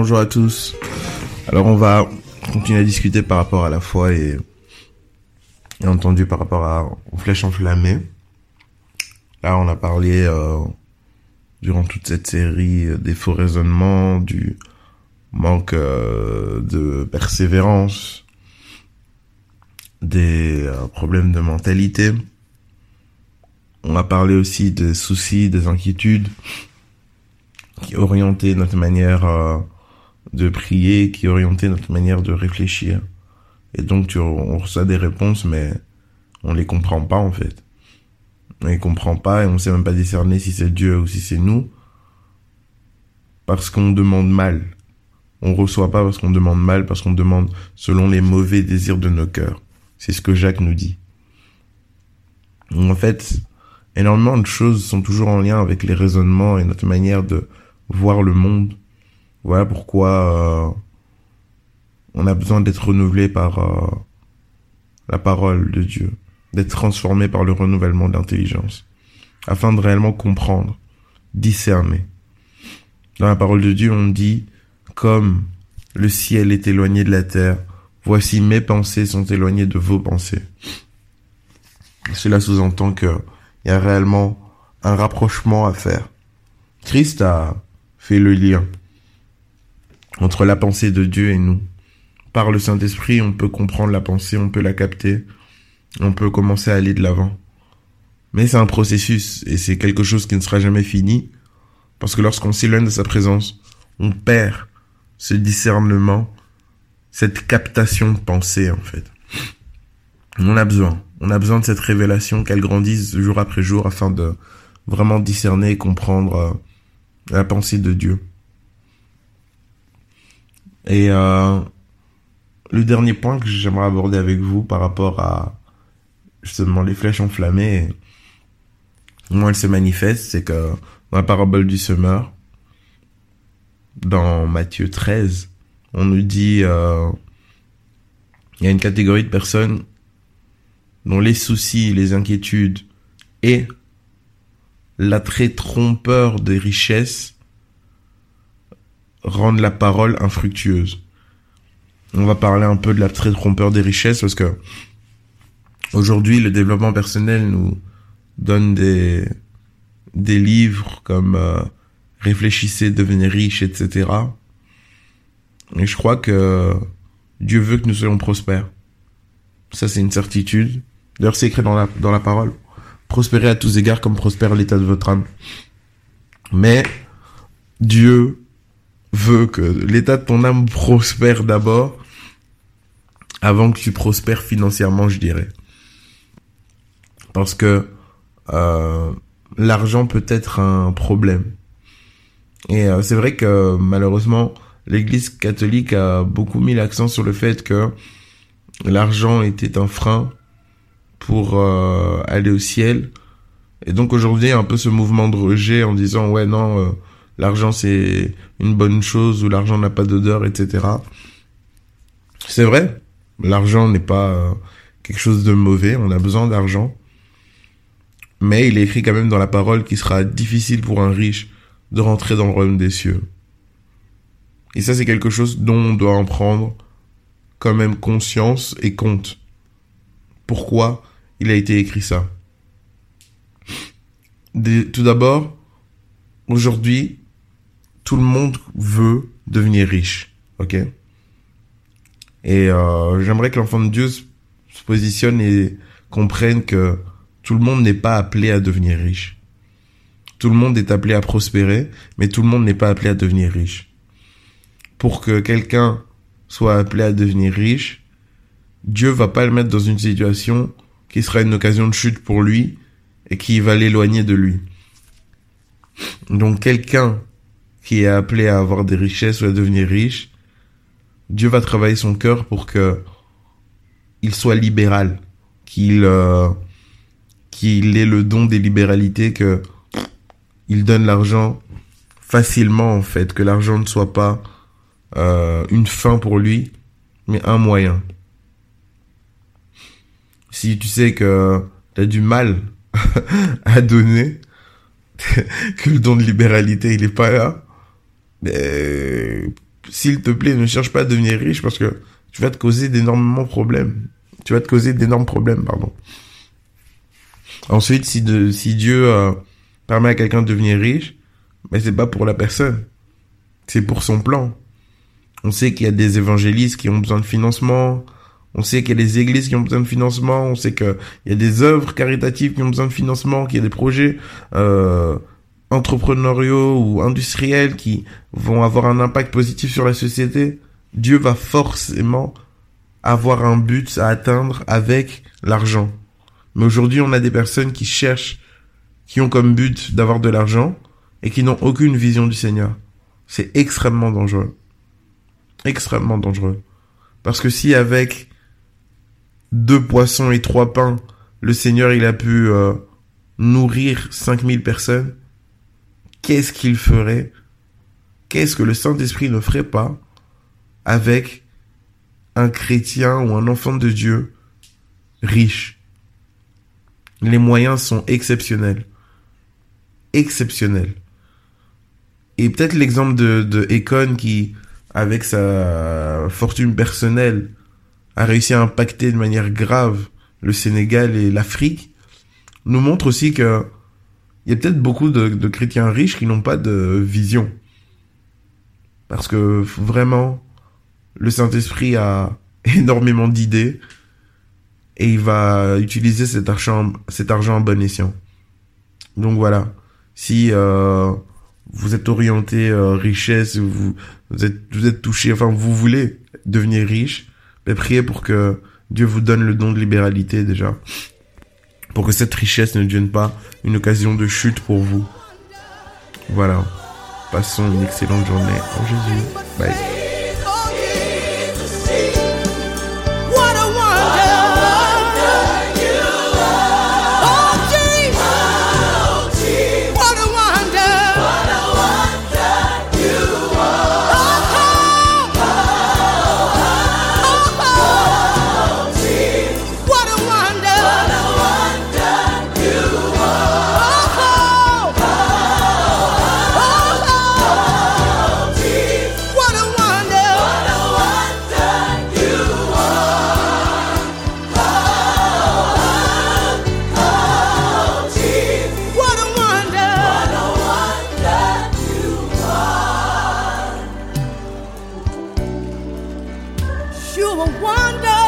Bonjour à tous. Alors on va continuer à discuter par rapport à la foi et, entendu par rapport à aux flèches enflammées. Là on a parlé euh, durant toute cette série euh, des faux raisonnements, du manque euh, de persévérance, des problèmes de mentalité. On a parlé aussi des soucis, des inquiétudes qui orientaient notre manière de prier, qui orientait notre manière de réfléchir. Et donc tu, on reçoit des réponses, mais on les comprend pas en fait. On les comprend pas et on sait même pas discerner si c'est Dieu ou si c'est nous. Parce qu'on demande mal. On reçoit pas parce qu'on demande mal, parce qu'on demande selon les mauvais désirs de nos cœurs. C'est ce que Jacques nous dit. En fait, énormément de choses sont toujours en lien avec les raisonnements et notre manière de voir le monde. Voilà pourquoi euh, on a besoin d'être renouvelé par euh, la parole de Dieu, d'être transformé par le renouvellement d'intelligence, afin de réellement comprendre, discerner. Dans la parole de Dieu, on dit, comme le ciel est éloigné de la terre, voici mes pensées sont éloignées de vos pensées. Cela sous-entend que il y a réellement un rapprochement à faire. Christ a fait le lien entre la pensée de Dieu et nous. Par le Saint-Esprit, on peut comprendre la pensée, on peut la capter, on peut commencer à aller de l'avant. Mais c'est un processus et c'est quelque chose qui ne sera jamais fini parce que lorsqu'on s'éloigne de sa présence, on perd ce discernement, cette captation de pensée en fait. On a besoin, on a besoin de cette révélation qu'elle grandisse jour après jour afin de vraiment discerner et comprendre euh, la pensée de Dieu. Et euh, le dernier point que j'aimerais aborder avec vous par rapport à justement les flèches enflammées, comment elles se manifestent, c'est que dans la parabole du semeur, dans Matthieu 13, on nous dit euh, il y a une catégorie de personnes dont les soucis, les inquiétudes et l'attrait trompeur des richesses rendent la parole infructueuse. On va parler un peu de l'attrait trompeur des richesses parce que aujourd'hui le développement personnel nous donne des des livres comme euh, réfléchissez, devenez riche, etc. Et je crois que Dieu veut que nous soyons prospères. Ça c'est une certitude. D'ailleurs c'est écrit dans la dans la parole. Prospérez à tous égards comme prospère l'état de votre âme. Mais Dieu veut que l'état de ton âme prospère d'abord avant que tu prospères financièrement, je dirais. Parce que euh, l'argent peut être un problème. Et euh, c'est vrai que malheureusement, l'Église catholique a beaucoup mis l'accent sur le fait que l'argent était un frein pour euh, aller au ciel. Et donc aujourd'hui, un peu ce mouvement de rejet en disant ouais non, euh, l'argent c'est une bonne chose ou l'argent n'a pas d'odeur, etc. C'est vrai, l'argent n'est pas euh, quelque chose de mauvais, on a besoin d'argent. Mais il est écrit quand même dans la parole qu'il sera difficile pour un riche de rentrer dans le royaume des cieux. Et ça c'est quelque chose dont on doit en prendre quand même conscience et compte. Pourquoi il a été écrit ça? Tout d'abord, aujourd'hui, tout le monde veut devenir riche, ok? Et euh, j'aimerais que l'enfant de Dieu se positionne et comprenne que Tout le monde n'est pas appelé à devenir riche. Tout le monde est appelé à prospérer, mais tout le monde n'est pas appelé à devenir riche. Pour que quelqu'un soit appelé à devenir riche, Dieu va pas le mettre dans une situation qui sera une occasion de chute pour lui et qui va l'éloigner de lui. Donc quelqu'un qui est appelé à avoir des richesses ou à devenir riche, Dieu va travailler son cœur pour que il soit libéral, qu'il euh, qu'il ait le don des libéralités, que il donne l'argent facilement en fait, que l'argent ne soit pas euh, une fin pour lui, mais un moyen. Si tu sais que tu as du mal à donner, que le don de libéralité il est pas là, mais s'il te plaît, ne cherche pas à devenir riche parce que tu vas te causer d'énormément problèmes. Tu vas te causer d'énormes problèmes, pardon. Ensuite, si Dieu euh, permet à quelqu'un de devenir riche, mais c'est pas pour la personne. C'est pour son plan. On sait qu'il y a des évangélistes qui ont besoin de financement. On sait qu'il y a des églises qui ont besoin de financement. On sait qu'il y a des œuvres caritatives qui ont besoin de financement, qu'il y a des projets euh, entrepreneuriaux ou industriels qui vont avoir un impact positif sur la société. Dieu va forcément avoir un but à atteindre avec l'argent. Mais aujourd'hui, on a des personnes qui cherchent, qui ont comme but d'avoir de l'argent et qui n'ont aucune vision du Seigneur. C'est extrêmement dangereux. Extrêmement dangereux. Parce que si avec deux poissons et trois pains, le Seigneur il a pu euh, nourrir 5000 personnes, qu'est-ce qu'il ferait? Qu'est-ce que le Saint-Esprit ne ferait pas avec un chrétien ou un enfant de Dieu riche? Les moyens sont exceptionnels. Exceptionnels. Et peut-être l'exemple de, Econ qui, avec sa fortune personnelle, a réussi à impacter de manière grave le Sénégal et l'Afrique, nous montre aussi que il y a peut-être beaucoup de, chrétiens riches qui n'ont pas de vision. Parce que vraiment, le Saint-Esprit a énormément d'idées et il va utiliser cet argent, cet argent en bon escient. Donc voilà, si euh, vous êtes orienté euh, richesse, vous, vous êtes vous êtes touché, enfin vous voulez devenir riche, ben priez pour que Dieu vous donne le don de libéralité déjà, pour que cette richesse ne devienne pas une occasion de chute pour vous. Voilà. Passons une excellente journée en Jésus. Bye. you a wonder.